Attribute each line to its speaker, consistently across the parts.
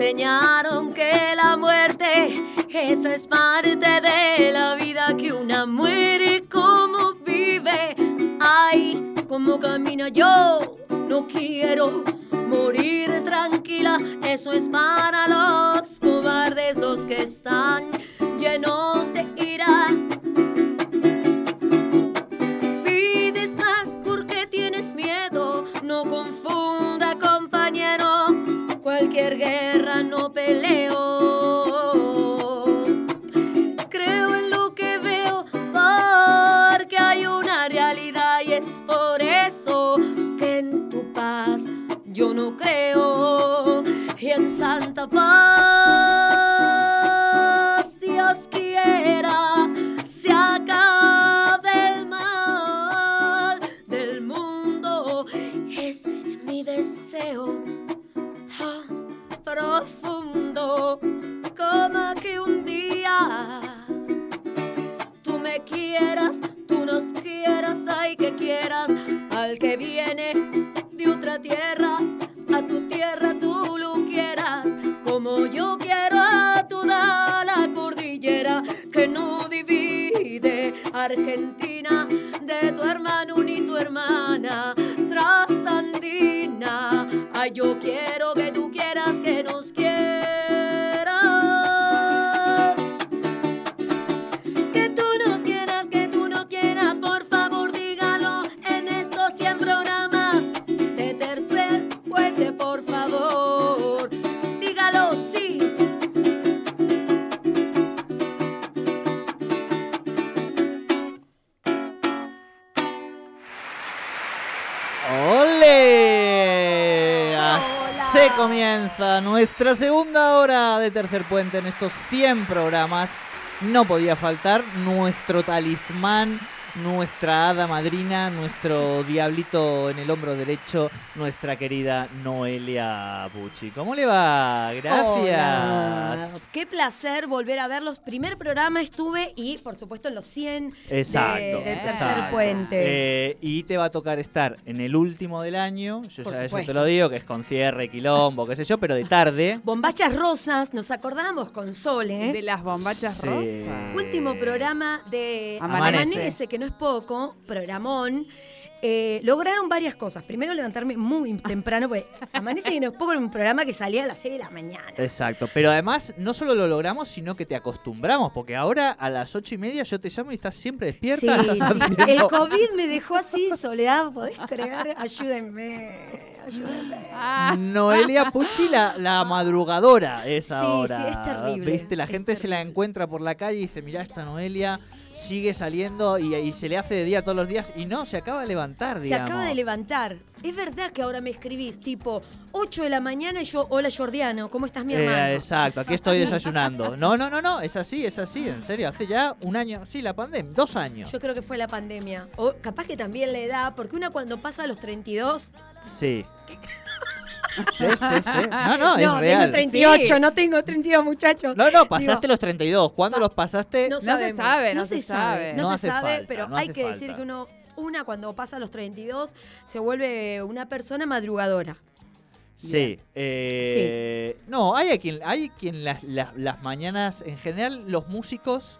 Speaker 1: enseñaron que la muerte, esa es parte de la vida que una muere como vive. Ay, como camina yo, no quiero morir tranquila, eso es para los cobardes, los que están llenos de ira.
Speaker 2: Comienza nuestra segunda hora de Tercer Puente en estos 100 programas. No podía faltar nuestro talismán, nuestra hada madrina, nuestro diablito en el hombro derecho, nuestra querida Noelia Pucci. ¿Cómo le va? Gracias.
Speaker 1: Hola. Qué placer volver a verlos. Primer programa estuve y, por supuesto, en los 100 de-
Speaker 2: Exacto.
Speaker 1: de, Tercer
Speaker 2: exacto.
Speaker 1: Puente.
Speaker 2: Eh, y te va a tocar estar en el último del año. Yo
Speaker 1: Por
Speaker 2: ya eso te lo digo, que es con cierre, quilombo, qué sé yo, pero de tarde.
Speaker 1: Bombachas Rosas, nos acordamos con Sole. ¿eh?
Speaker 3: De las bombachas
Speaker 2: Sí.
Speaker 3: rosas.
Speaker 1: Último programa de
Speaker 3: Amanece.
Speaker 1: Amanece. que no es poco, programón. Eh, lograron varias cosas. Primero, levantarme muy temprano, porque Amanece que no es poco era un programa que salía a las 6 de la mañana.
Speaker 2: Exacto, pero además no solo lo logramos, sino que te acostumbramos, porque ahora a las ocho y media yo te llamo y estás siempre despierta.
Speaker 1: Sí,
Speaker 2: estás
Speaker 1: sí.
Speaker 2: haciendo-
Speaker 1: El COVID me dejó así, Soledad, ¿podés creer? Ayúdenme, ayúdenme.
Speaker 3: Ah,
Speaker 2: Noelia Pucci, la, la madrugadora es
Speaker 1: Sí,
Speaker 2: ahora.
Speaker 1: sí, es terrible,
Speaker 2: Viste, la gente se la encuentra por la calle y dice, mirá, esta Noelia sigue saliendo y, y se le hace de día todos los días. Y no, se acaba de levantar,
Speaker 1: Se
Speaker 2: digamos.
Speaker 1: acaba de levantar. Es verdad que ahora me escribís tipo 8 de la mañana y yo, hola Jordiano, ¿cómo estás mi
Speaker 2: Eh,
Speaker 1: hermano?
Speaker 2: exacto, aquí estoy desayunando. No, no, no, no, es así, es así, en serio. Hace ya un año, sí, la pandemia, dos años.
Speaker 1: Yo creo que fue la pandemia. O capaz que también la edad, porque una cuando pasa a los 32...
Speaker 2: Sí. Sí, sí, sí. No, no, es
Speaker 1: no,
Speaker 2: real.
Speaker 1: tengo 38,
Speaker 3: Sí.
Speaker 1: no tengo 32 muchachos.
Speaker 2: No, no, pasaste
Speaker 1: Digo,
Speaker 2: los 32. ¿Cuándo
Speaker 1: pa-
Speaker 2: los pasaste?
Speaker 3: No se sabe, no se sabe.
Speaker 1: No, se sabe,
Speaker 2: falta,
Speaker 1: pero
Speaker 2: no
Speaker 1: hay que
Speaker 2: falta.
Speaker 1: decir que uno, una cuando pasa los 32 se vuelve una persona madrugadora.
Speaker 2: Sí. eh, No, hay a quien, hay quien las, las, las mañanas, en general, los músicos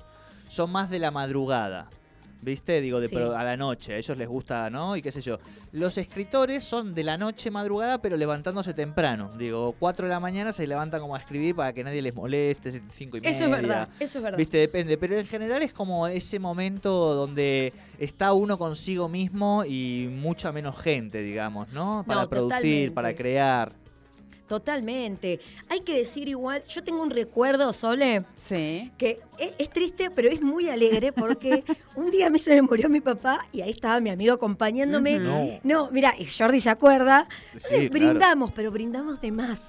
Speaker 2: son más de la madrugada. ¿Viste? Digo, de
Speaker 1: Sí.
Speaker 2: pro- a la noche. A ellos les gusta, ¿no? Y qué sé yo. Los escritores son de la noche madrugada, pero levantándose temprano. Digo, 4 de la mañana se levantan como a escribir para que nadie les moleste, 5 y media.
Speaker 1: Eso es verdad, eso es verdad.
Speaker 2: Viste, depende, pero en general es como ese momento donde está uno consigo mismo y mucha menos gente, digamos, ¿no? Para
Speaker 1: No,
Speaker 2: producir,
Speaker 1: totalmente.
Speaker 2: para crear.
Speaker 1: Totalmente. Hay que decir igual, yo tengo un recuerdo, Sole,
Speaker 3: sí.
Speaker 1: que es, es triste, pero es muy alegre porque un día a mí se me murió mi papá y ahí estaba mi amigo acompañándome.
Speaker 2: No.
Speaker 1: No, mira, y Jordi se acuerda.
Speaker 2: Sí, claro.
Speaker 1: brindamos, pero brindamos de más.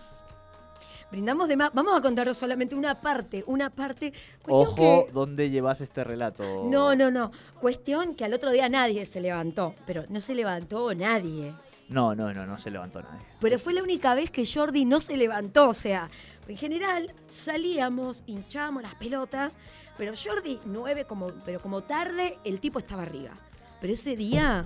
Speaker 1: Brindamos de más. Vamos a contaros solamente una parte, una parte. Cuestión
Speaker 2: Ojo,
Speaker 1: que-
Speaker 2: ¿dónde llevas este relato?
Speaker 1: No, no, no. Cuestión que al otro día nadie se levantó, pero no se levantó nadie.
Speaker 2: No, no, no, no se levantó nadie.
Speaker 1: Pero fue la única vez que Jordi no se levantó. O sea, en general salíamos, hinchábamos las pelotas, pero Jordi, nueve, como, pero como tarde, el tipo estaba arriba. Pero ese día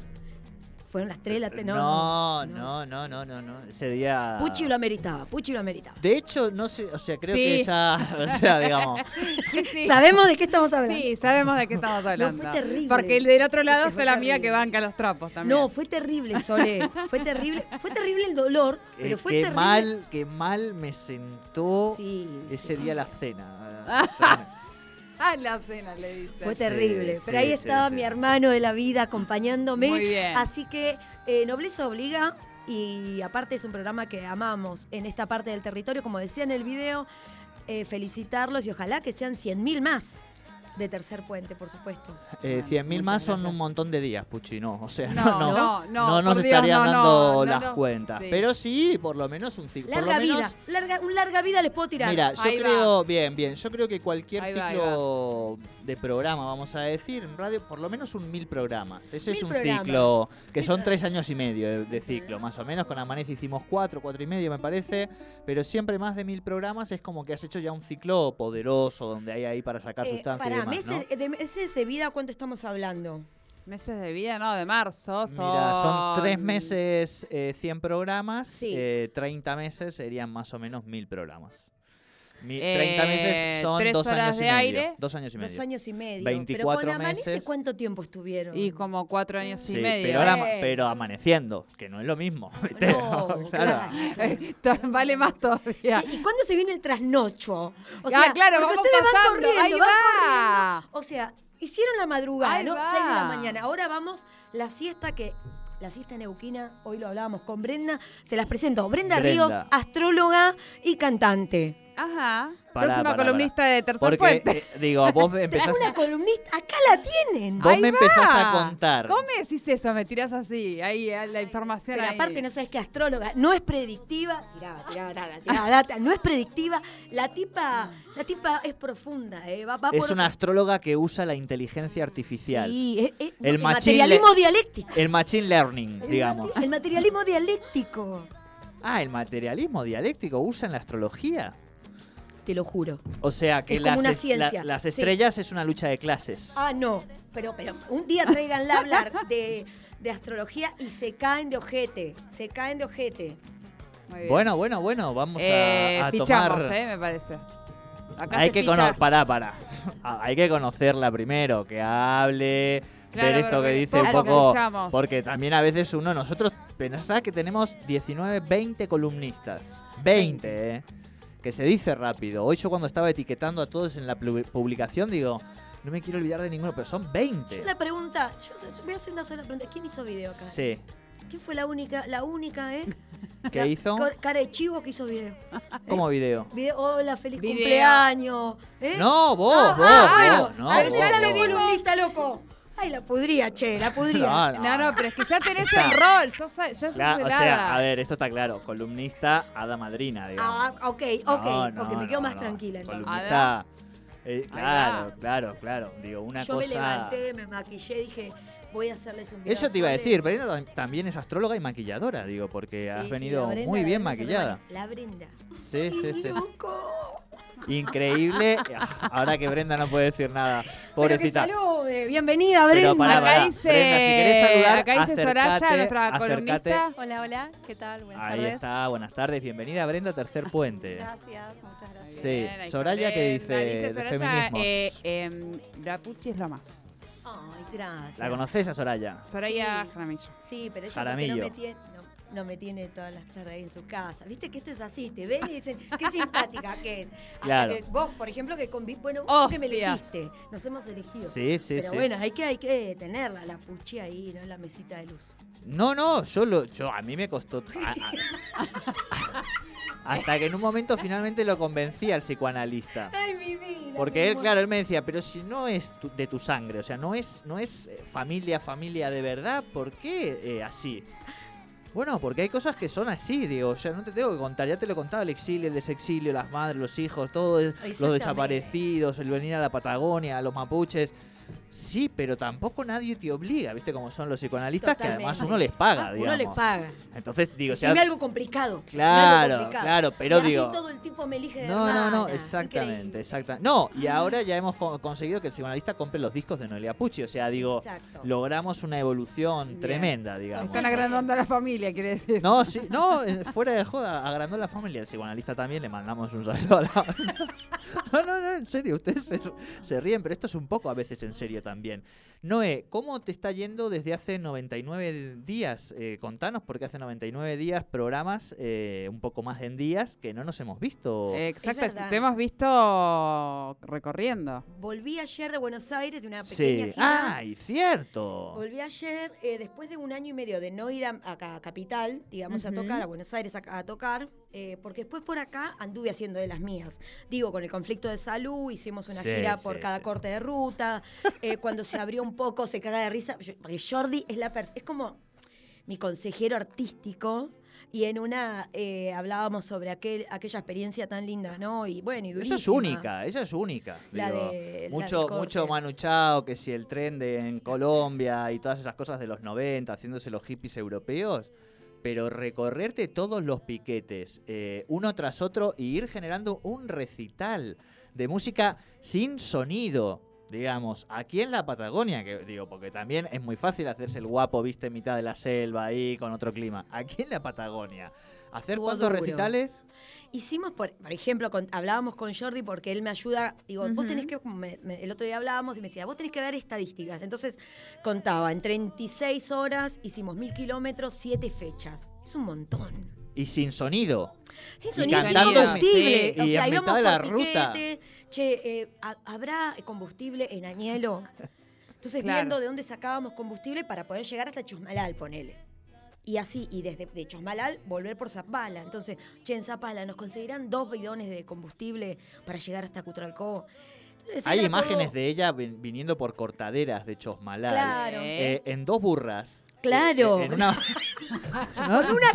Speaker 1: fueron las 3 de la tarde.
Speaker 2: No, no, no, no, no, no. Ese día.
Speaker 1: Puchi lo ameritaba, Puchi lo ameritaba.
Speaker 2: De hecho, no sé, o sea, creo
Speaker 3: Sí.
Speaker 2: que ya, o sea, digamos,
Speaker 3: Sí, sí.
Speaker 1: ¿Sabemos de qué estamos hablando?
Speaker 3: Sí, sabemos de qué estamos hablando.
Speaker 1: fue terrible.
Speaker 3: Porque el del otro lado está
Speaker 1: fue
Speaker 3: la mía
Speaker 1: terrible.
Speaker 3: que banca los trapos también.
Speaker 1: No, fue terrible, Sole. Fue terrible. Fue terrible el dolor, pero
Speaker 2: eh,
Speaker 1: fue
Speaker 2: qué
Speaker 1: terrible.
Speaker 2: mal, qué mal me sentó
Speaker 1: Sí,
Speaker 2: ese
Speaker 1: sí.
Speaker 2: día la cena.
Speaker 3: Ah, la cena le dice.
Speaker 1: Fue
Speaker 2: Sí,
Speaker 1: terrible. Pero
Speaker 2: sí,
Speaker 1: ahí
Speaker 2: sí,
Speaker 1: estaba
Speaker 2: sí.
Speaker 1: mi hermano de la vida acompañándome.
Speaker 3: Muy bien.
Speaker 1: Así que eh, Nobleza Obliga. Y aparte es un programa que amamos en esta parte del territorio, como decía en el video, eh, felicitarlos y ojalá que sean 100.000 más de Tercer Puente, por supuesto.
Speaker 2: Eh, 100.000 más son un montón de días, Puchi, no. O sea, no,
Speaker 3: No,
Speaker 2: no,
Speaker 3: no, no,
Speaker 2: nos
Speaker 3: Dios,
Speaker 2: estarían dando
Speaker 3: no,
Speaker 2: las
Speaker 3: no.
Speaker 2: cuentas.
Speaker 3: Sí.
Speaker 2: Pero sí, por lo menos un ciclo. por lo
Speaker 1: Larga
Speaker 2: menos,
Speaker 1: vida, larga, un larga vida les puedo tirar.
Speaker 2: Mira, yo
Speaker 3: Ahí va.
Speaker 2: creo, bien, bien, yo creo que cualquier
Speaker 3: Ahí va, ahí
Speaker 2: ciclo de programa, vamos a decir, en radio, por lo menos un mil programas. Ese es un
Speaker 1: programas.
Speaker 2: ciclo que son tres años y medio de, de ciclo, más o menos. Con Amanece hicimos cuatro, cuatro y medio, me parece. Pero siempre más de mil programas es como que has hecho ya un ciclo poderoso, donde hay ahí para sacar
Speaker 1: Eh,
Speaker 2: sustancia y
Speaker 1: pará,
Speaker 2: demás, ¿no?
Speaker 1: meses, de meses de vida, ¿cuánto estamos hablando?
Speaker 3: Meses de vida, no, de marzo. Son...
Speaker 2: Mira, son tres meses, eh, 100 programas,
Speaker 1: Sí.
Speaker 2: eh, 30 meses serían más o menos mil programas. Mi-
Speaker 3: Eh,
Speaker 2: 30 meses son
Speaker 3: tres
Speaker 2: dos
Speaker 3: horas
Speaker 2: años y
Speaker 3: de
Speaker 2: medio.
Speaker 3: aire.
Speaker 2: Dos años y medio.
Speaker 1: Dos años y medio.
Speaker 2: 24
Speaker 1: pero con Amanece,
Speaker 2: meses.
Speaker 1: ¿cuánto tiempo estuvieron?
Speaker 3: Y como cuatro años
Speaker 2: Sí,
Speaker 3: y medio.
Speaker 2: pero,
Speaker 1: Bueno.
Speaker 2: pero amaneciendo, que no es lo mismo.
Speaker 1: No,
Speaker 2: Claro.
Speaker 3: Eh, vale más todavía.
Speaker 1: ¿Y cuándo se viene el trasnocho? O
Speaker 3: Ah, claro,
Speaker 1: porque
Speaker 3: vamos
Speaker 1: ustedes van corriendo,
Speaker 3: ahí
Speaker 1: van
Speaker 3: va.
Speaker 1: corriendo. O sea, hicieron la madrugada,
Speaker 3: Ahí
Speaker 1: ¿no?
Speaker 3: va.
Speaker 1: 6 de la mañana. Ahora vamos la siesta que la siesta neuquina, hoy lo hablábamos con Brenda, se las presento. Brenda,
Speaker 2: Brenda.
Speaker 1: Ríos, astróloga y cantante.
Speaker 3: Ajá.
Speaker 2: Pará,
Speaker 3: Próxima columnista de Tercer
Speaker 2: Porque, eh, digo, vos empezás,
Speaker 1: una columnista, acá la tienen.
Speaker 2: vos
Speaker 3: Ahí
Speaker 2: me empezás
Speaker 3: va.
Speaker 2: a contar.
Speaker 3: ¿Cómo me decís eso? Me tirás así, ahí, a la información
Speaker 1: Pero
Speaker 3: ahí.
Speaker 1: aparte no sabes qué astróloga, no es predictiva, tirá, tirá, tirá, tirá, data, no es predictiva, la tipa, la tipa es profunda, eh, va, va
Speaker 2: Es
Speaker 1: por
Speaker 2: una
Speaker 1: otro-
Speaker 2: astróloga que usa la inteligencia artificial.
Speaker 1: Sí, es- es-
Speaker 2: El
Speaker 1: materialismo
Speaker 2: le-
Speaker 1: dialéctico.
Speaker 2: El machine learning,
Speaker 1: El
Speaker 2: digamos.
Speaker 1: mati- El materialismo dialéctico.
Speaker 2: Ah, el materialismo dialéctico usa en la astrología.
Speaker 1: Te lo juro.
Speaker 2: O sea que
Speaker 1: Es como
Speaker 2: las,
Speaker 1: una
Speaker 2: es-
Speaker 1: ciencia,
Speaker 2: las
Speaker 1: sí.
Speaker 2: estrellas es una lucha de clases.
Speaker 1: Ah, no. Pero, pero un día tráiganla a hablar de, de astrología y se caen de ojete. Se caen de ojete.
Speaker 3: Muy bien.
Speaker 2: Bueno, bueno, bueno, vamos a-
Speaker 3: Eh,
Speaker 2: a,
Speaker 3: fichamos,
Speaker 2: tomar.
Speaker 3: eh, me parece. Acá
Speaker 2: Hay
Speaker 3: se
Speaker 2: que conocer, pará, pará. Hay que conocerla primero, que hable,
Speaker 3: Claro,
Speaker 2: ver esto que dice un poco. Porque también a veces uno, nosotros pensás que tenemos 19, 20 columnistas. 20, ¿eh? Que se dice rápido. Hoy yo cuando estaba etiquetando a todos en la publicación digo, no me quiero olvidar de ninguno, pero son 20.
Speaker 1: Yo la pregunta, yo voy a hacer una sola pregunta. ¿Quién hizo video acá?
Speaker 2: Sí.
Speaker 1: ¿Quién fue la única, la única, eh?
Speaker 2: ¿Qué
Speaker 1: La
Speaker 2: hizo?
Speaker 1: Cara de chivo que hizo video.
Speaker 2: ¿Cómo video?
Speaker 1: Video, hola, feliz
Speaker 3: Video.
Speaker 1: cumpleaños. ¿eh?
Speaker 2: No, vos,
Speaker 1: Ah,
Speaker 2: vos,
Speaker 1: ah,
Speaker 2: vos. No, vos, vos.
Speaker 1: columnista, loco. Ay, la pudría, che, la pudría.
Speaker 2: No,
Speaker 3: No, no, pero es que ya tenés
Speaker 2: Está.
Speaker 3: el rol. Sos, ya sos
Speaker 2: Cla- o sea, a ver, esto está claro. Columnista, hada madrina, digamos.
Speaker 1: Ah, ok, ok,
Speaker 2: No, no,
Speaker 1: ok, me
Speaker 2: no,
Speaker 1: quedo más
Speaker 2: no.
Speaker 1: tranquila entonces.
Speaker 2: Columnista. eh, claro, claro, claro. Digo, una
Speaker 1: Yo
Speaker 2: cosa.
Speaker 1: me levanté, me maquillé, dije, voy a hacerles un video.
Speaker 2: Eso te iba a decir, Brenda tam- también es astróloga y maquilladora, digo, porque has
Speaker 1: Sí,
Speaker 2: venido
Speaker 1: la Brenda,
Speaker 2: muy
Speaker 1: la
Speaker 2: bien maquillada.
Speaker 1: La Brenda.
Speaker 2: Sí, sí,
Speaker 1: ¡Qué
Speaker 2: sí.
Speaker 1: loco!
Speaker 2: Increíble. Ah, Ahora que Brenda no puede decir nada.
Speaker 1: Pero que
Speaker 2: Pobrecita.
Speaker 1: salude. Bienvenida,
Speaker 2: Pero
Speaker 1: Brenda.
Speaker 3: Acá dice-
Speaker 2: Brenda, si querés saludar,
Speaker 3: acá dice Soraya, nuestra
Speaker 2: acércate.
Speaker 3: columnista.
Speaker 4: Hola, hola, ¿qué tal? Buenas
Speaker 2: Ahí
Speaker 4: tardes.
Speaker 2: está, buenas tardes, bienvenida Brenda, tercer puente.
Speaker 4: Gracias, muchas gracias.
Speaker 2: Sí,
Speaker 3: Bien, ahí
Speaker 2: Soraya, ¿qué
Speaker 3: Brenda.
Speaker 2: dice de feminismos?
Speaker 3: eh, em, la Puchi es lo más.
Speaker 1: Ay, gracias.
Speaker 2: ¿La conoces a Soraya?
Speaker 3: Soraya
Speaker 1: Sí.
Speaker 3: Jaramillo.
Speaker 1: Sí, pero ella
Speaker 2: Jaramillo.
Speaker 1: no me, tiene, no, me tiene todas las tardes ahí en su casa. Viste que esto es así, te ven y dicen, qué simpática que es. Hasta
Speaker 2: Claro.
Speaker 1: que vos, por ejemplo, que convi bueno, vos que me elegiste, nos hemos elegido.
Speaker 2: Sí, sí,
Speaker 1: pero
Speaker 2: sí.
Speaker 1: bueno, hay que, hay que tenerla, la puchi ahí, ¿no? En la mesita de luz.
Speaker 2: No, no, yo lo, yo a mí me costó a- a- hasta que en un momento finalmente lo convencí al psicoanalista.
Speaker 1: Ay, mi vida.
Speaker 2: Porque
Speaker 1: mi
Speaker 2: él, claro, él me decía, pero si no es tu- de tu sangre, o sea, no es, no es eh, familia, familia de verdad, ¿por qué eh, así? Bueno, porque hay cosas que son así, digo, o sea, no te tengo que contar, ya te lo contaba el exilio, el desexilio, las madres, los hijos, todo, es- los desaparecidos, el venir a la Patagonia, a los mapuches. Sí, pero tampoco nadie te obliga, ¿viste? Como son los psicoanalistas, que además uno les paga,
Speaker 1: Ah,
Speaker 2: digamos.
Speaker 1: Uno les paga.
Speaker 2: Entonces, digo,
Speaker 1: Decime
Speaker 2: sea-
Speaker 1: algo complicado.
Speaker 2: Claro,
Speaker 1: algo complicado.
Speaker 2: claro, pero
Speaker 1: y así
Speaker 2: digo-
Speaker 1: todo el tiempo me elige de
Speaker 2: No, no, no,
Speaker 1: hermana.
Speaker 2: exactamente, exactamente. No, y ahora ya hemos co- conseguido que el psicoanalista compre los discos de Noelia Pucci, o sea, digo,
Speaker 1: Exacto.
Speaker 2: logramos una evolución
Speaker 3: Bien.
Speaker 2: tremenda, digamos.
Speaker 3: Están agrandando a la familia, quiere decir.
Speaker 2: No, sí, no, fuera de joda, agrandó la familia. El psicoanalista también le mandamos un saludo a la. No, no, no, en serio, ustedes se, se ríen, pero esto es un poco a veces en serio también. Noé, ¿cómo te está yendo desde hace 99 días? Eh, contanos, porque hace 99 días programas, eh, un poco más en días, que no nos hemos visto.
Speaker 3: Exacto, te hemos visto recorriendo.
Speaker 1: Volví ayer de Buenos Aires de una
Speaker 2: sí.
Speaker 1: pequeña gira.
Speaker 2: ¡Ay, cierto!
Speaker 1: Volví ayer eh, después de un año y medio de no ir a, a- a Capital, digamos, a tocar, a Buenos Aires a, a tocar, eh, porque después por acá anduve haciendo de las mías. Digo, con el conflicto de salud, hicimos una
Speaker 2: Sí,
Speaker 1: gira
Speaker 2: sí,
Speaker 1: por cada
Speaker 2: sí.
Speaker 1: corte de ruta, eh, cuando se abrió un poco se caga de risa, porque Jordi es, la es como mi consejero artístico. Y en una eh, hablábamos sobre aquel, aquella experiencia tan linda, ¿no? Y bueno, y
Speaker 2: Esa
Speaker 1: durísima.
Speaker 2: es única, esa es única.
Speaker 1: La
Speaker 2: digo.
Speaker 1: de- la
Speaker 2: mucho,
Speaker 1: corte.
Speaker 2: mucho Manu Chao, que si el tren de en Colombia y todas esas cosas de los 90, haciéndose los hippies europeos. Pero recorrerte todos los piquetes, eh, uno tras otro, y ir generando un recital de música sin sonido, digamos, aquí en la Patagonia, que digo, porque también es muy fácil hacerse el guapo, viste, en mitad de la selva ahí, con otro clima. Aquí en la Patagonia, ¿hacer cuántos
Speaker 1: duro.
Speaker 2: recitales?
Speaker 1: Hicimos, por, por ejemplo, con- hablábamos con Jordi porque él me ayuda. Digo, vos tenés que. me- me- el otro día hablábamos y me decía, vos tenés que ver estadísticas. Entonces contaba, en 36 horas hicimos mil kilómetros, 7 fechas. Es un montón.
Speaker 2: Y sin sonido.
Speaker 1: Sin
Speaker 2: Y
Speaker 1: sonido, sin combustible.
Speaker 2: sí,
Speaker 1: o
Speaker 2: y
Speaker 1: sea,
Speaker 2: en
Speaker 1: íbamos
Speaker 2: mitad de la ruta.
Speaker 1: piquete. Che, eh, ¿ha- ¿habrá combustible en Añelo? Entonces,
Speaker 3: Claro.
Speaker 1: viendo de dónde sacábamos combustible para poder llegar hasta Chosmalal, ponele. Y así, y desde de Chosmalal volver por Zapala. Entonces, che, en Zapala nos conseguirán dos bidones de combustible para llegar hasta Cutralcó. Entonces,
Speaker 2: Hay imágenes de ella vin- viniendo por cortaderas de Chosmalal.
Speaker 1: Claro.
Speaker 2: eh, en dos burras.
Speaker 1: Claro.
Speaker 2: Eh, en una-
Speaker 1: Con una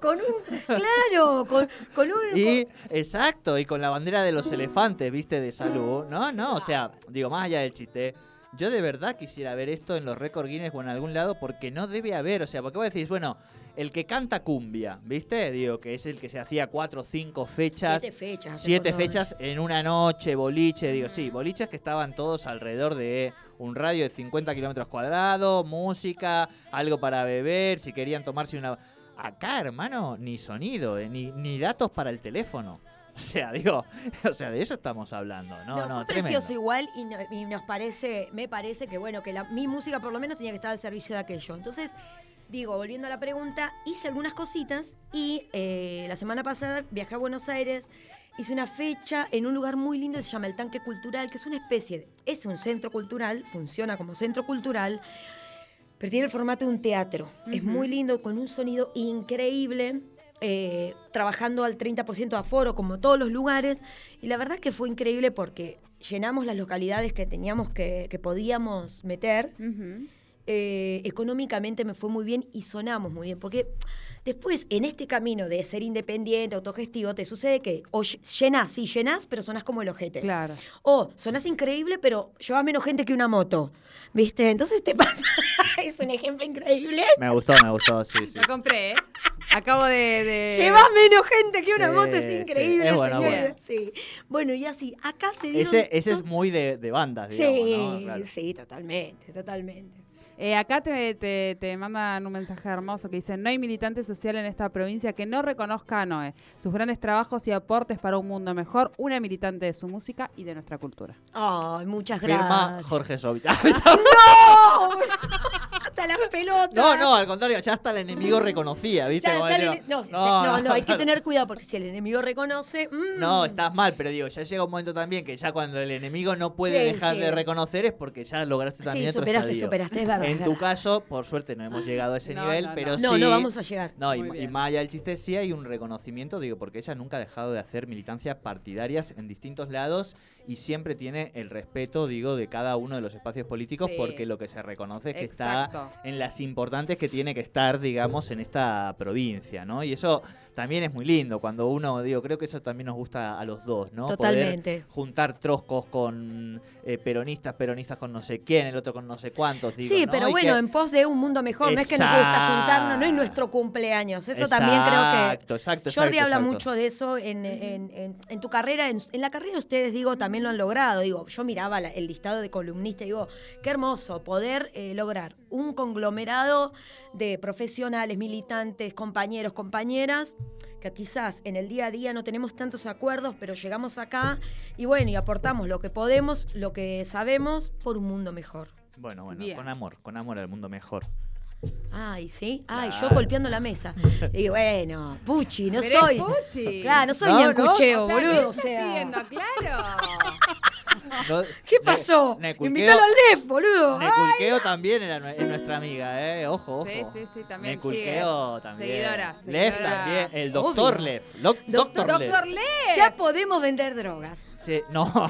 Speaker 1: con un. Claro, con, con un.
Speaker 2: y, exacto, y con la bandera de los elefantes, viste, de salud. No, no, o sea, digo, más allá del chiste. Yo de verdad quisiera ver esto en los récord Guinness o en algún lado porque no debe haber, o sea, porque vos decís, bueno, el que canta cumbia, ¿viste? Digo, que es el que se hacía cuatro o cinco fechas.
Speaker 1: Siete fechas.
Speaker 2: Siete fechas en una noche, boliche, digo, sí, boliches que estaban todos alrededor de un radio de 50 kilómetros cuadrados, música, algo para beber, si querían tomarse una... Acá, hermano, ni sonido, eh, ni, ni datos para el teléfono. O sea, digo, o sea, de eso estamos hablando, ¿no?
Speaker 1: No,
Speaker 2: No,
Speaker 1: fue
Speaker 2: tremendo.
Speaker 1: precioso igual y, no- y nos parece, me parece que bueno, que la- mi música por lo menos tenía que estar al servicio de aquello. Entonces, digo, volviendo a la pregunta, hice algunas cositas y eh, la semana pasada viajé a Buenos Aires, hice una fecha en un lugar muy lindo que se llama el Tanque Cultural, que es una especie de, es un centro cultural, funciona como centro cultural, pero tiene el formato de un teatro. Es muy lindo, con un sonido increíble. Eh, trabajando al 30% de aforo, como todos los lugares. Y la verdad que fue increíble porque llenamos las localidades que teníamos que, que podíamos meter. Eh, económicamente me fue muy bien y sonamos muy bien. Porque después, en este camino de ser independiente, autogestivo, te sucede que o ll- llenás, sí, llenás, pero sonás como el ojete.
Speaker 3: Claro.
Speaker 1: O sonás increíble, pero llevas menos gente que una moto. ¿Viste? Entonces te pasa. es un ejemplo increíble.
Speaker 2: Me gustó, me gustó, sí, sí.
Speaker 3: Lo compré, ¿eh? Acabo de... de-
Speaker 1: Llevas menos gente que una
Speaker 2: Sí,
Speaker 1: moto,
Speaker 2: sí,
Speaker 1: es increíble,
Speaker 2: es bueno,
Speaker 3: bueno.
Speaker 1: Sí. Bueno, y así, acá se dieron.
Speaker 2: Ese, ese es muy de, de bandas, digamos,
Speaker 1: Sí,
Speaker 2: ¿no? Claro.
Speaker 1: sí, totalmente, totalmente.
Speaker 3: Eh, acá te, te, te mandan un mensaje hermoso que dice, no hay militante social en esta provincia que no reconozca a Noé, sus grandes trabajos y aportes para un mundo mejor, una militante de su música y de nuestra cultura.
Speaker 1: Ay, muchas
Speaker 2: Firma
Speaker 1: gracias.
Speaker 2: Jorge Sovich.
Speaker 1: ¡No! Hasta las pelotas.
Speaker 2: No, no, al contrario, ya hasta el enemigo reconocía, ¿viste?
Speaker 1: Ya el no, no, no, hay que tener cuidado porque si el enemigo reconoce. mm,
Speaker 2: No, estás mal, pero digo, ya llega un momento también que ya cuando el enemigo no puede
Speaker 1: Sí,
Speaker 2: dejar
Speaker 1: sí.
Speaker 2: de reconocer es porque ya lograste también
Speaker 1: Sí,
Speaker 2: otro
Speaker 1: superaste,
Speaker 2: estadio.
Speaker 1: superaste, es verdad.
Speaker 2: En tu
Speaker 1: verdad.
Speaker 2: caso, por suerte no hemos llegado a ese
Speaker 3: No,
Speaker 2: nivel,
Speaker 3: no, no.
Speaker 2: pero
Speaker 1: No,
Speaker 2: sí.
Speaker 1: no vamos a llegar.
Speaker 2: No, y,
Speaker 3: Muy
Speaker 2: y
Speaker 3: bien.
Speaker 2: más allá del chiste, sí hay un reconocimiento, digo, porque ella nunca ha dejado de hacer militancias partidarias en distintos lados y siempre tiene el respeto, digo, de cada uno de los espacios políticos,
Speaker 3: Sí.
Speaker 2: porque lo que se reconoce es que está
Speaker 3: Exacto.
Speaker 2: En las importantes que tiene que estar, digamos, en esta provincia, ¿no? Y eso también es muy lindo cuando uno, digo, creo que eso también nos gusta a los dos, ¿no? Poder
Speaker 1: Totalmente.
Speaker 2: juntar troscos con eh, peronistas, peronistas con no sé quién, el otro con no sé cuántos, digo,
Speaker 1: Sí,
Speaker 2: ¿no?
Speaker 1: pero
Speaker 2: Y
Speaker 1: bueno,
Speaker 2: que-
Speaker 1: en pos de un mundo mejor. No es que nos gusta juntarnos, no es nuestro cumpleaños. Eso también creo que.
Speaker 2: Exacto, exacto,
Speaker 1: Jordi
Speaker 2: exacto,
Speaker 1: habla
Speaker 2: exacto.
Speaker 1: mucho de eso en, en- en- en tu carrera. En, en la carrera ustedes, digo, también lo han logrado. Digo, yo miraba la- el listado de columnistas y digo, qué hermoso poder eh, lograr un conglomerado de profesionales, militantes, compañeros, compañeras, que quizás en el día a día no tenemos tantos acuerdos, pero llegamos acá y bueno, y aportamos lo que podemos, lo que sabemos, por un mundo mejor.
Speaker 2: Bueno, bueno,
Speaker 3: Bien.
Speaker 2: con amor, con amor al mundo mejor.
Speaker 1: Ay, sí. Ay, yo golpeando la mesa. Y bueno, Puchi, no
Speaker 3: Pero es
Speaker 1: soy.
Speaker 3: Puchi.
Speaker 1: Claro, no soy
Speaker 2: No,
Speaker 1: ni
Speaker 2: no.
Speaker 1: ancucheo,
Speaker 3: O sea, ¿qué
Speaker 1: boludo. O
Speaker 3: estás
Speaker 1: sea.
Speaker 3: pidiendo? Claro.
Speaker 2: No-
Speaker 1: ¿Qué pasó? Invítalo al DEF, boludo.
Speaker 2: Neculqueo también era es nuestra amiga, ¿eh? Ojo, ojo.
Speaker 3: Sí, sí, sí, también
Speaker 2: Neculqueo
Speaker 3: sigue.
Speaker 2: también.
Speaker 3: Seguidora,
Speaker 2: Lef
Speaker 3: seguidora.
Speaker 2: también. El doctor
Speaker 1: Obvio.
Speaker 2: Lef. Lo-
Speaker 1: Doctor-
Speaker 2: doctor Lef.
Speaker 3: Doctor Lef.
Speaker 1: Ya podemos vender drogas.
Speaker 2: Sí, no, no.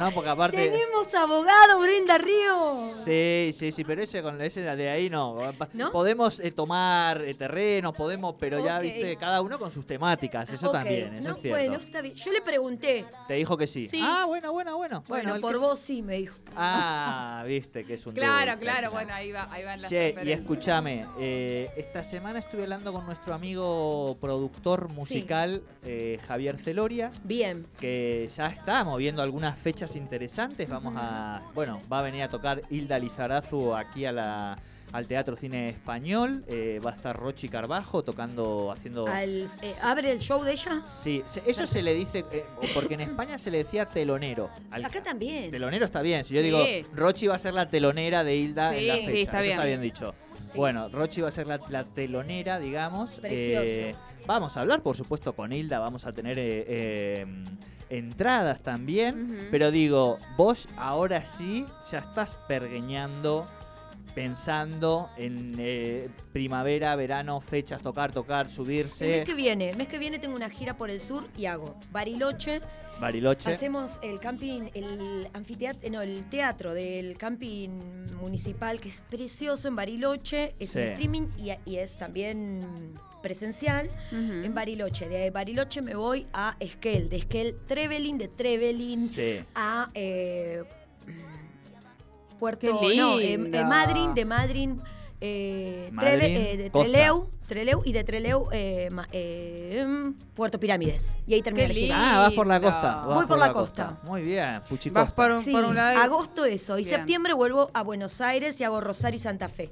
Speaker 2: No, porque aparte.
Speaker 1: Tenemos abogado, Brenda Ríos.
Speaker 2: Sí, sí, sí, pero ese con ese de ahí no.
Speaker 1: ¿No?
Speaker 2: Podemos eh, tomar eh, terrenos, podemos, pero ya viste, cada uno con sus temáticas, eso también, eso
Speaker 1: no,
Speaker 2: es cierto.
Speaker 1: Bueno, está bien. Yo le pregunté.
Speaker 2: Te dijo que sí.
Speaker 1: Sí.
Speaker 2: Ah, bueno, bueno, bueno.
Speaker 1: Bueno, por
Speaker 2: que-
Speaker 1: vos sí, me dijo.
Speaker 2: Ah, viste que es un
Speaker 3: Claro,
Speaker 2: dulce,
Speaker 3: claro, bueno, ahí va, ahí van las
Speaker 2: Che, y escúchame, eh, esta semana estuve hablando con nuestro amigo productor musical eh, Javier Celoria,
Speaker 1: Bien.
Speaker 2: que ya está moviendo algunas fechas interesantes. Vamos a, bueno, va a venir a tocar Hilda Lizarazu aquí a la, al Teatro Cine Español. eh, va a estar Rochi Carbajo tocando, haciendo.
Speaker 1: Al- eh, ¿Abre el show de ella?
Speaker 2: Sí, se- eso se le dice, eh, porque en España se le decía telonero. Al-
Speaker 1: Acá también.
Speaker 2: Telonero está bien. Si yo
Speaker 3: Sí.
Speaker 2: digo, Rochi va a ser la telonera de Hilda en
Speaker 3: Sí,
Speaker 2: la
Speaker 3: sí,
Speaker 2: fecha.
Speaker 3: está
Speaker 2: Eso
Speaker 3: bien.
Speaker 2: está bien dicho.
Speaker 1: Sí.
Speaker 2: Bueno, Rochi va a ser la, la telonera, digamos.
Speaker 1: Precioso.
Speaker 2: Eh, vamos a hablar, por supuesto, con Hilda. Vamos a tener eh, eh, entradas también. Pero digo, vos ahora sí ya estás pergueñando, pensando en eh, primavera, verano, fechas, tocar, tocar,
Speaker 1: El
Speaker 2: subirse.
Speaker 1: mes que viene, el mes que viene tengo una gira por el sur y hago Bariloche,
Speaker 2: Bariloche.
Speaker 1: Hacemos el camping, el anfiteatro, no, el teatro del camping municipal, que es precioso en Bariloche, es un streaming y, y es también presencial en Bariloche. De Bariloche me voy a Esquel, de Esquel Trevelin, de Trevelin
Speaker 2: Sí.
Speaker 1: a eh, Puerto no, eh, eh, Madryn, de Madryn, eh, Treve- eh, de. Treleu, Treleu y de Treleu eh, ma- Puerto Pirámides. Y ahí termina gira.
Speaker 2: Ah, vas por la costa. vas
Speaker 1: Voy por la costa.
Speaker 2: Muy bien, Puchi
Speaker 3: Vas por un,
Speaker 1: Sí,
Speaker 3: por un lado y-
Speaker 1: agosto eso. Y
Speaker 3: Bien.
Speaker 1: septiembre vuelvo a Buenos Aires y hago Rosario y Santa Fe.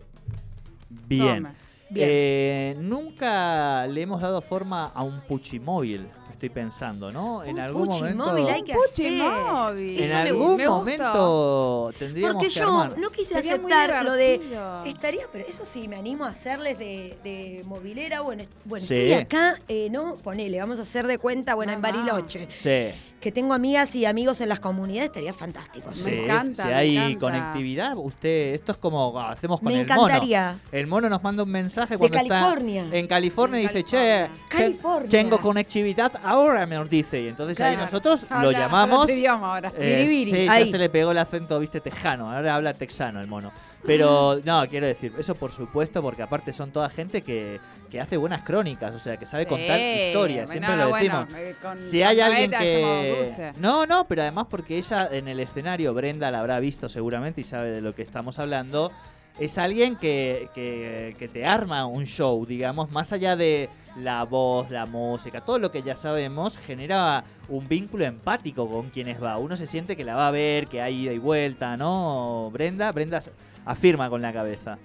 Speaker 2: Bien.
Speaker 3: Toma.
Speaker 1: Bien.
Speaker 2: Eh, nunca le hemos dado forma a un Puchimóvil, estoy pensando, ¿no? En
Speaker 1: Un
Speaker 2: algún momento.
Speaker 1: Puchimóvil hay que
Speaker 3: Puchi
Speaker 1: hacer.
Speaker 3: móvil.
Speaker 2: En
Speaker 1: Eso
Speaker 2: algún
Speaker 1: gustó.
Speaker 3: Me gustó.
Speaker 2: momento tendríamos
Speaker 1: Porque
Speaker 2: que
Speaker 1: yo
Speaker 2: armar.
Speaker 1: no quise
Speaker 3: Sería
Speaker 1: aceptar lo de. Estaría, pero eso sí, me animo a hacerles de, de movilera. Bueno, bueno
Speaker 2: Sí.
Speaker 1: estoy acá, eh, ¿no? Ponele, vamos a hacer de cuenta, bueno,
Speaker 3: No,
Speaker 1: en. Bariloche.
Speaker 2: Sí,
Speaker 1: Que tengo amigas y amigos en las comunidades, estaría fantástico.
Speaker 3: Me encanta,
Speaker 2: Si
Speaker 3: me
Speaker 2: hay
Speaker 3: encanta.
Speaker 2: conectividad, usted, esto es como hacemos con
Speaker 1: Me
Speaker 2: el mono.
Speaker 1: encantaría.
Speaker 2: El mono nos manda un mensaje
Speaker 1: De
Speaker 2: cuando
Speaker 1: California.
Speaker 2: está en California y dice,
Speaker 3: California.
Speaker 2: che,
Speaker 1: California.
Speaker 2: tengo conectividad ahora, me nos dice. Y entonces ahí nosotros lo
Speaker 3: Habla
Speaker 2: llamamos.
Speaker 3: idioma ahora.
Speaker 2: Eh, sí,
Speaker 1: ahí.
Speaker 2: ya se le pegó el acento, viste, tejano. Ahora habla texano el mono. Pero no, quiero decir, eso por supuesto, porque aparte son toda gente que, que hace buenas crónicas, o sea, que sabe contar historias.
Speaker 3: bueno,
Speaker 2: Siempre
Speaker 3: no,
Speaker 2: lo
Speaker 3: bueno,
Speaker 2: decimos.
Speaker 3: eh, con-
Speaker 2: si hay alguien que. No, no, pero además porque ella en el escenario, Brenda la habrá visto seguramente y sabe de lo que estamos hablando. Es alguien que, que, que te arma un show, digamos, más allá de la voz, la música, todo lo que ya sabemos, genera un vínculo empático con quienes va. Uno se siente que la va a ver, que hay ida y vuelta, ¿no? Brenda, Brenda afirma con la cabeza.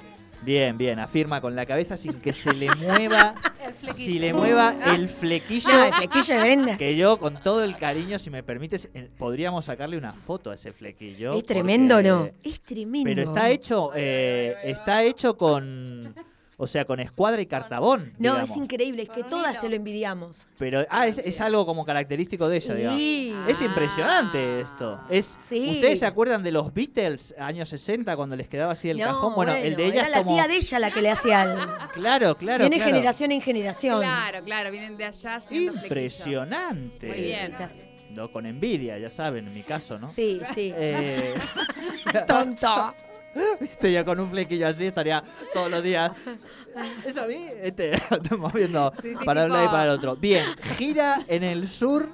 Speaker 2: Bien, bien, afirma con la cabeza sin que se le mueva, si le mueva el flequillo.
Speaker 1: No, el flequillo de Brenda.
Speaker 2: Que yo, con todo el cariño, si me permites, eh, podríamos sacarle una foto a ese flequillo.
Speaker 1: Es tremendo,
Speaker 2: porque-
Speaker 1: ¿no? Es tremendo.
Speaker 2: Pero está hecho, eh, está hecho con, o sea, con escuadra y cartabón.
Speaker 1: No,
Speaker 2: digamos.
Speaker 1: es increíble, es que todas se lo envidiamos.
Speaker 2: Pero, ah, es, es algo como característico de ella, digamos.
Speaker 1: Sí.
Speaker 2: Es
Speaker 3: Ah.
Speaker 2: impresionante esto. Es,
Speaker 1: Sí.
Speaker 2: ¿Ustedes se acuerdan de los Beatles años 60 cuando les quedaba así el
Speaker 1: No,
Speaker 2: cajón? Bueno, el de ella
Speaker 1: era
Speaker 2: es
Speaker 1: la
Speaker 2: como...
Speaker 1: tía de ella la que le hacía el...
Speaker 2: Claro, claro,
Speaker 1: Viene
Speaker 2: claro.
Speaker 1: generación en generación.
Speaker 3: Claro, claro, vienen de allá.
Speaker 2: Impresionante.
Speaker 3: Muy bien.
Speaker 2: No, con envidia, ya saben, en mi caso, ¿no?
Speaker 1: Sí, sí.
Speaker 2: Eh,
Speaker 1: Tonto.
Speaker 2: Viste, yo con un flequillo así estaría todos los días. ¿Es a mí? Este, estamos viendo
Speaker 3: Sí, sí,
Speaker 2: para un lado y para el otro. Bien, gira en el sur,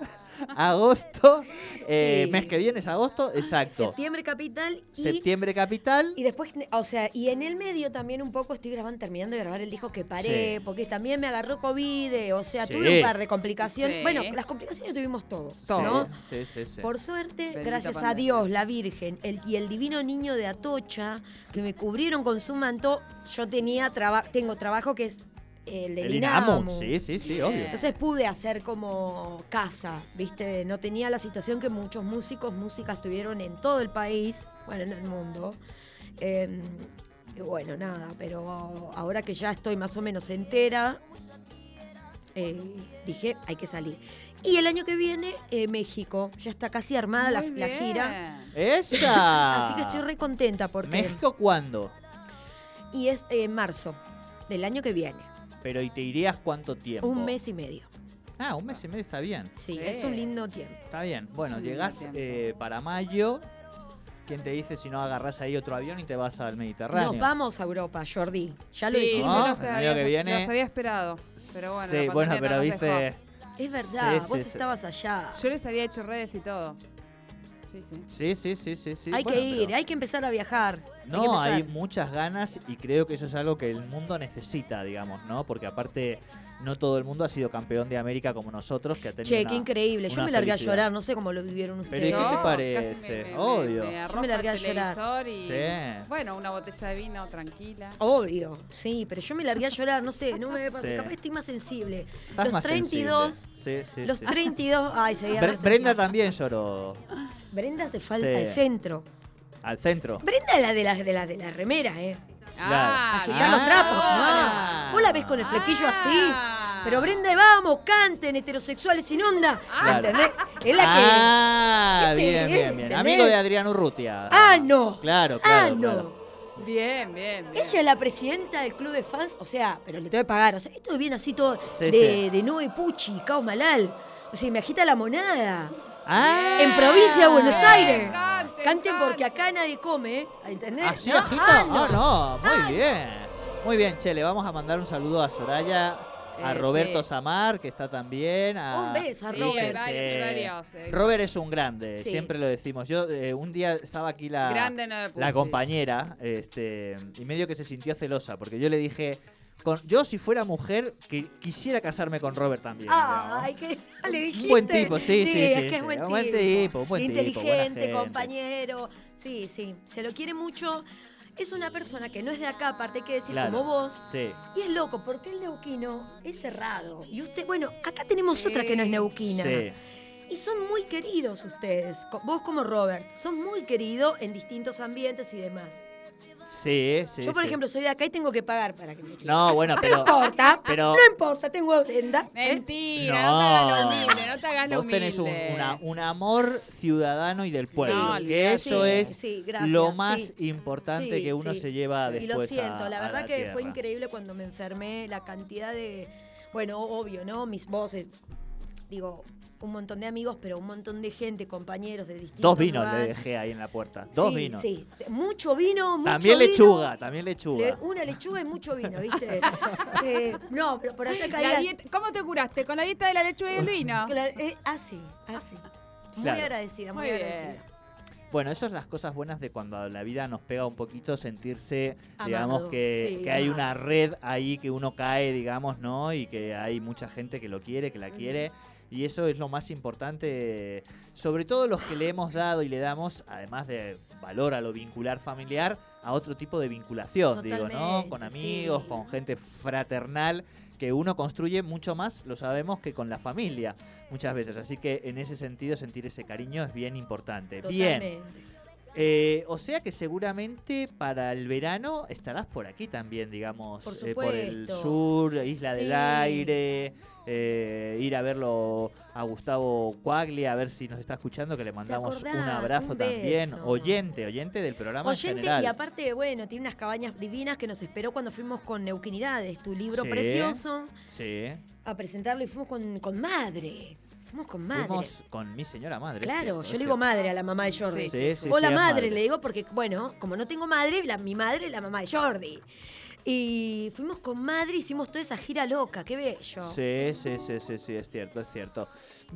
Speaker 2: agosto. eh,
Speaker 1: Sí.
Speaker 2: Mes que viene es agosto, exacto.
Speaker 1: Septiembre capital y
Speaker 2: Septiembre capital.
Speaker 1: Y después, o sea, y en el medio también un poco estoy grabando, terminando de grabar el disco que paré,
Speaker 2: Sí.
Speaker 1: porque también me agarró COVID, eh, o sea,
Speaker 2: Sí.
Speaker 1: tuve un par de complicaciones.
Speaker 3: Sí.
Speaker 1: Bueno, las complicaciones tuvimos todos,
Speaker 3: Todos.
Speaker 1: ¿no?
Speaker 2: Sí, sí, sí.
Speaker 1: Por suerte,
Speaker 3: Bendita
Speaker 1: gracias a. Dios, la Virgen el, y el divino niño de Atocha, que me cubrieron con su manto, yo tenía traba- tengo trabajo que es el de
Speaker 2: El
Speaker 1: Dinamo.
Speaker 2: Sí, sí, sí, obvio.
Speaker 1: Entonces pude hacer como casa, ¿viste? No tenía la situación que muchos músicos, músicas tuvieron en todo el país, bueno, en el mundo. Eh, y bueno, nada, pero ahora que ya estoy más o menos entera, eh, dije, hay que salir. Y el año que viene, eh, México, ya está casi armada la, gira.
Speaker 2: ¡Esa!
Speaker 1: Así que estoy re contenta porque...
Speaker 2: ¿México cuándo?
Speaker 1: Y es en marzo del año que viene,
Speaker 2: Pero ¿y te irías cuánto tiempo?
Speaker 1: un mes y medio.
Speaker 2: Ah, un mes y medio está bien.
Speaker 1: Sí, es un lindo tiempo.
Speaker 2: Está bien. Bueno, llegás eh, para mayo. ¿Quién te dice si no agarrás ahí otro avión y te vas al Mediterráneo?
Speaker 1: Nos vamos a Europa, Jordi. Ya lo
Speaker 3: Sí,
Speaker 1: dijimos.
Speaker 2: ¿No? El
Speaker 3: había,
Speaker 2: que viene-
Speaker 3: los había esperado. Pero bueno,
Speaker 2: sí,
Speaker 3: la
Speaker 2: bueno, pero
Speaker 3: no
Speaker 2: viste.
Speaker 3: dejó.
Speaker 1: Es verdad,
Speaker 2: Sí,
Speaker 1: vos
Speaker 2: sí, sí.
Speaker 1: estabas allá.
Speaker 3: Yo les había hecho redes y todo. Sí, sí.
Speaker 2: Sí, sí, sí, sí, sí.
Speaker 1: hay
Speaker 2: Bueno,
Speaker 1: que ir,
Speaker 2: pero-
Speaker 1: hay que empezar a viajar.
Speaker 2: No, hay muchas ganas y creo que eso es algo que el mundo necesita, digamos, ¿no? Porque aparte no todo el mundo ha sido campeón de América como nosotros, que ha tenido
Speaker 1: Che,
Speaker 2: una-
Speaker 1: qué increíble. Yo me largué
Speaker 2: felicidad.
Speaker 1: a llorar, no sé cómo lo vivieron
Speaker 2: Pero
Speaker 1: ustedes.
Speaker 2: ¿y qué te parece?
Speaker 3: casi me- me-
Speaker 2: Obvio.
Speaker 3: Me,
Speaker 1: Yo me largué a
Speaker 3: el
Speaker 1: llorar.
Speaker 3: y
Speaker 2: Sí.
Speaker 3: bueno, una botella de vino tranquila.
Speaker 1: Obvio, sí, pero yo me largué a llorar, no sé, no me
Speaker 2: Sí.
Speaker 1: capaz estoy más sensible.
Speaker 2: Estás
Speaker 1: los
Speaker 2: más
Speaker 1: 32,
Speaker 2: sensible. Sí, sí,
Speaker 1: los
Speaker 2: sí.
Speaker 1: 32, ay, seguía
Speaker 2: Bre-
Speaker 1: más
Speaker 2: Brenda también lloró
Speaker 1: Brenda se fue al centro.
Speaker 2: Al centro.
Speaker 1: Brenda es la de la de la de la remera, eh.
Speaker 3: Ah,
Speaker 1: Agitar los
Speaker 2: Ah.
Speaker 1: trapos. No. Vos la ves con el flequillo así.
Speaker 3: Ah.
Speaker 1: Pero Brenda, vamos, canten, heterosexuales sin onda.
Speaker 2: Claro.
Speaker 1: ¿Entendés? Es la que.
Speaker 2: Ah, bien, bien, bien.
Speaker 1: ¿Entendés?
Speaker 2: Amigo de Adrián Urrutia.
Speaker 1: ¡Ah, no!
Speaker 2: Claro,
Speaker 1: ¡Ah,
Speaker 2: claro.
Speaker 1: no!
Speaker 2: claro.
Speaker 3: Bien, bien, bien.
Speaker 1: Ella es la presidenta del club de fans, o sea, pero le tengo que pagar. O sea, esto viene así todo
Speaker 2: Sí,
Speaker 1: de,
Speaker 2: sí.
Speaker 1: de Noe Pucci, Caos Malal. O sea, me agita la monada.
Speaker 2: Ah,
Speaker 1: En provincia de Buenos Aires.
Speaker 3: Canten,
Speaker 1: Canten porque acá nadie come, ¿eh? ¿entendés?
Speaker 2: ¿Así
Speaker 1: No,
Speaker 2: agita?
Speaker 1: ah,
Speaker 2: Ah, no. Muy
Speaker 1: Ah,
Speaker 2: bien. Muy bien, che, le vamos a mandar un saludo a Soraya, a
Speaker 3: Eh,
Speaker 2: Roberto
Speaker 3: sí.
Speaker 2: Samar, que está también. A...
Speaker 1: Un beso a
Speaker 3: Sí,
Speaker 1: Robert.
Speaker 3: varios, eh.
Speaker 2: Robert es un grande,
Speaker 1: Sí.
Speaker 2: siempre lo decimos. Yo eh, un día estaba aquí la,
Speaker 3: Grande no
Speaker 2: la compañera este, y medio que se sintió celosa porque yo le dije, con, yo si fuera mujer que quisiera casarme con Robert también. digamos.
Speaker 1: Ay, que le dijiste.
Speaker 2: Buen tipo, sí, sí, sí,
Speaker 1: es que
Speaker 2: sí.
Speaker 1: es buen
Speaker 2: Un
Speaker 1: tipo.
Speaker 2: buen tipo, buen tipo, buena
Speaker 1: Inteligente,
Speaker 2: gente.
Speaker 1: compañero. Sí, sí. Se lo quiere mucho. Es una persona que no es de acá, aparte hay que decir
Speaker 2: Claro.
Speaker 1: como vos.
Speaker 2: Sí.
Speaker 1: Y es loco, porque el neuquino es cerrado. Y usted, bueno, acá tenemos otra que no es neuquina.
Speaker 2: Sí.
Speaker 1: Y son muy queridos ustedes. Vos como Robert. Son muy queridos en distintos ambientes y demás.
Speaker 2: Sí, sí.
Speaker 1: Yo, por
Speaker 2: sí.
Speaker 1: ejemplo, soy de acá y tengo que pagar para que me quieran.
Speaker 2: No, bueno,
Speaker 1: No
Speaker 2: pero.
Speaker 1: importa.
Speaker 2: pero-
Speaker 1: No importa, tengo Brenda. ¿eh?
Speaker 3: Mentira, no, te hagas lo
Speaker 2: No.
Speaker 3: humilde, no te hagas lo
Speaker 2: Vos tenés un,
Speaker 3: humilde.
Speaker 2: una- un amor ciudadano y del pueblo.
Speaker 3: No,
Speaker 2: que eso
Speaker 1: Sí,
Speaker 2: es
Speaker 1: sí, gracias,
Speaker 2: lo más
Speaker 1: sí.
Speaker 2: importante
Speaker 1: Sí,
Speaker 2: que uno
Speaker 1: sí.
Speaker 2: se lleva
Speaker 1: Y
Speaker 2: después.
Speaker 1: lo siento,
Speaker 2: a-
Speaker 1: la verdad que fue increíble cuando me enfermé, la cantidad de, bueno, obvio, ¿no? Mis voces, digo, un montón de amigos, pero un montón de gente, compañeros de distintos
Speaker 2: Dos vinos le
Speaker 1: lugares.
Speaker 2: dejé ahí en la puerta. Dos
Speaker 1: sí,
Speaker 2: vinos.
Speaker 1: Sí, mucho vino, mucho
Speaker 2: También
Speaker 1: vino.
Speaker 2: lechuga, también lechuga.
Speaker 1: Le- una lechuga y mucho vino, ¿viste? Eh, no, pero por allá
Speaker 3: La
Speaker 1: caía...
Speaker 3: dieta- ¿Cómo te curaste? ¿Con la dieta de la lechuga y el vino?
Speaker 1: Cla- eh, así, así. Muy
Speaker 2: Claro.
Speaker 1: agradecida, muy,
Speaker 3: Muy bien.
Speaker 1: agradecida.
Speaker 2: Bueno, eso es las cosas buenas de cuando la vida nos pega un poquito, sentirse,
Speaker 1: Amado,
Speaker 2: digamos, que,
Speaker 1: sí,
Speaker 2: que hay una red ahí que uno cae, digamos, ¿no? Y que hay mucha gente que lo quiere, que la quiere. Y eso es lo más importante, sobre todo los que le hemos dado y le damos, además de valor a lo vincular familiar, a otro tipo de vinculación, digo, ¿no? Con amigos,
Speaker 1: sí.
Speaker 2: con gente fraternal, que uno construye mucho más, lo sabemos, que con la familia, muchas veces. Así que en ese sentido, sentir ese cariño es bien importante. Bien. Eh, o sea que seguramente para el verano estarás por aquí también, digamos,
Speaker 1: Por
Speaker 2: eh, por el sur, Isla del. Aire, eh, ir a verlo a Gustavo Cuaglia, a ver si nos está escuchando, que le mandamos un abrazo
Speaker 1: Un
Speaker 2: también, oyente, oyente del programa en
Speaker 1: Oyente,
Speaker 2: general.
Speaker 1: y aparte, bueno, tiene unas cabañas divinas que nos esperó cuando fuimos con Neuquinidades, tu libro
Speaker 2: Sí.
Speaker 1: precioso,
Speaker 2: Sí.
Speaker 1: a presentarlo y fuimos con, con madre. Fuimos con madre.
Speaker 2: Fuimos con mi señora madre.
Speaker 1: Claro, yo le digo madre a la mamá de Jordi.
Speaker 2: Sí, sí, sí, es
Speaker 1: madre, le digo porque, bueno, como no tengo madre, la- mi madre es la mamá de Jordi. Y fuimos con madre, hicimos toda esa gira loca, qué bello.
Speaker 2: Sí, sí, sí, sí, sí, es cierto, es cierto.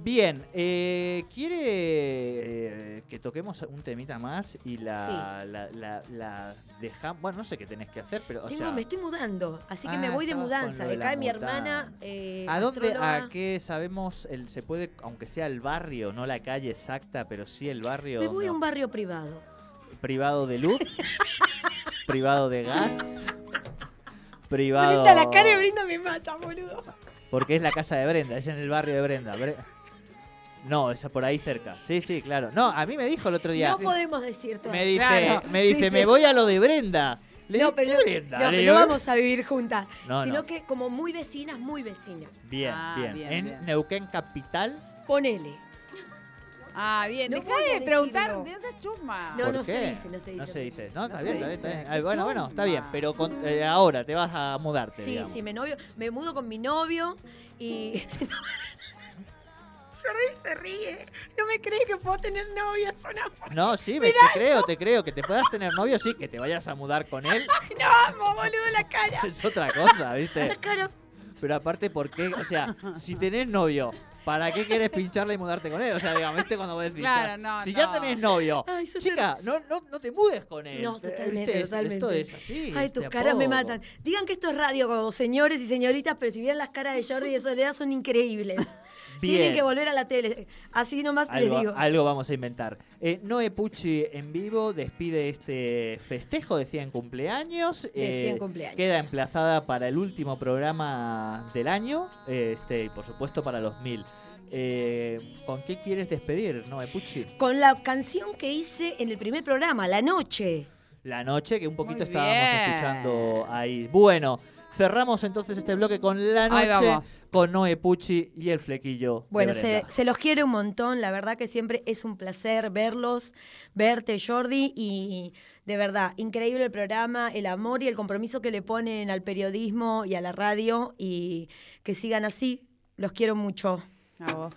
Speaker 2: Bien, eh, ¿quiere eh, que toquemos un temita más y la, la, la, la dejamos? Bueno, no sé qué tenés que hacer, pero, o
Speaker 1: Tengo-
Speaker 2: sea,
Speaker 1: me estoy mudando, así que
Speaker 2: Ah,
Speaker 1: me voy de mudanza. Me cae mi hermana. eh,
Speaker 2: ¿a dónde,
Speaker 1: astróloga.
Speaker 2: a qué sabemos, el, se puede, aunque sea el barrio, no la calle exacta, pero sí el barrio
Speaker 1: Me voy a un barrio privado.
Speaker 2: privado de luz, privado de gas, privado...
Speaker 1: Brinda la cara y Brinda me mata, boludo.
Speaker 2: Porque es la casa de Brenda, es en el barrio de Brenda. Bre- No, es por ahí cerca. Sí, sí, claro. No, a mí me dijo el otro día.
Speaker 1: No podemos decir todo.
Speaker 2: me dice,
Speaker 3: Claro.
Speaker 2: me dice,
Speaker 1: Dice-
Speaker 2: me voy a lo de Brenda. Le
Speaker 1: No, pero
Speaker 2: "¿Qué
Speaker 1: no,
Speaker 2: Brenda?
Speaker 1: no, pero vamos a vivir juntas.
Speaker 2: No,
Speaker 1: sino
Speaker 2: no.
Speaker 1: que como muy vecinas, muy vecinas.
Speaker 2: Bien,
Speaker 3: Ah,
Speaker 2: bien.
Speaker 3: bien,
Speaker 2: En
Speaker 3: bien.
Speaker 2: Neuquén Capital.
Speaker 1: Ponele.
Speaker 3: Ah, bien.
Speaker 1: No
Speaker 3: Deja de preguntar, de esas chusma.
Speaker 1: No,
Speaker 2: ¿Por
Speaker 1: no se
Speaker 2: qué?
Speaker 1: dice, no se dice.
Speaker 2: No se dice. No, está
Speaker 3: se
Speaker 2: bien, está bien, está bien. Bueno, bueno, está bien. Pero con- eh, ahora te vas a mudarte.
Speaker 1: Sí,
Speaker 2: digamos.
Speaker 1: sí, me novio, me mudo con mi novio y Jordi se ríe. No me cree que puedo tener novio, es una
Speaker 2: No, sí, me- te creo, te creo. Que te puedas tener novio, sí, que te vayas a mudar con él.
Speaker 1: No amo, boludo, la cara.
Speaker 2: Es otra cosa,
Speaker 1: La
Speaker 2: ¿viste?
Speaker 1: cara.
Speaker 2: Pero aparte, ¿por qué? O sea, si tenés novio, ¿para qué quieres pincharla y mudarte con él? O sea, digamos, ¿viste cuando vos decís?
Speaker 3: Claro, no,
Speaker 2: si ya tenés novio,
Speaker 1: Ay,
Speaker 2: chica, no, no, no te mudes con él.
Speaker 1: No, totalmente, totalmente.
Speaker 2: Esto es así.
Speaker 1: Ay, tus caras me matan. Digan que esto es radio como señores y señoritas, pero si vieran las caras de Jordi y de Soledad son increíbles. Tienen que volver a la tele. Así nomás les
Speaker 2: Algo,
Speaker 1: digo.
Speaker 2: algo vamos a inventar. Eh, Noe Pucci en vivo despide este festejo de 100 cumpleaños.
Speaker 1: De 100
Speaker 2: Eh,
Speaker 1: cumpleaños.
Speaker 2: Queda emplazada para el último programa del año este, y por supuesto para los 1000. Eh, ¿Con qué quieres despedir, Noe Pucci?
Speaker 1: Con la canción que hice en el primer programa, La Noche.
Speaker 2: La noche, que un poquito estábamos escuchando ahí. Bueno, cerramos entonces este bloque con La Noche, con Noe Pucci y el flequillo. de
Speaker 1: Bueno, se, los quiere un montón, la verdad que siempre es un placer verlos, verte Jordi y de verdad, increíble el programa, el amor y el compromiso que le ponen al periodismo y a la radio y que sigan así, los quiero mucho.
Speaker 3: A vos.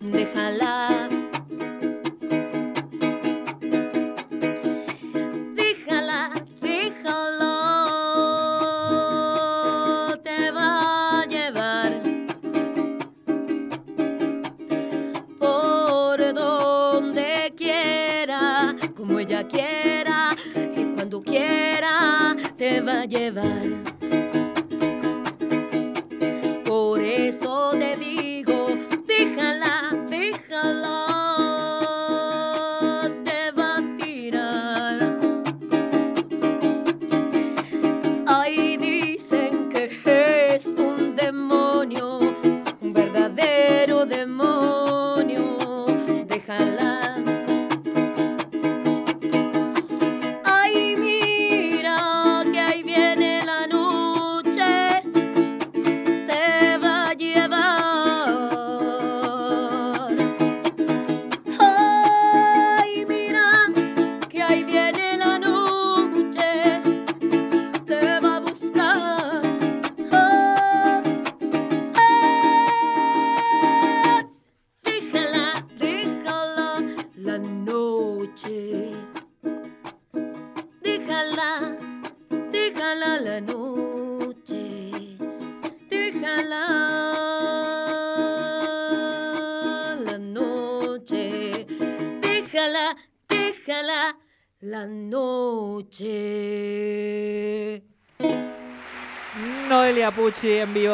Speaker 1: Déjala,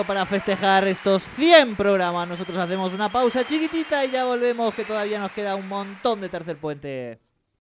Speaker 2: Para festejar estos 100 programas. Nosotros hacemos una pausa chiquitita y ya volvemos, que todavía nos queda un montón de tercer puente.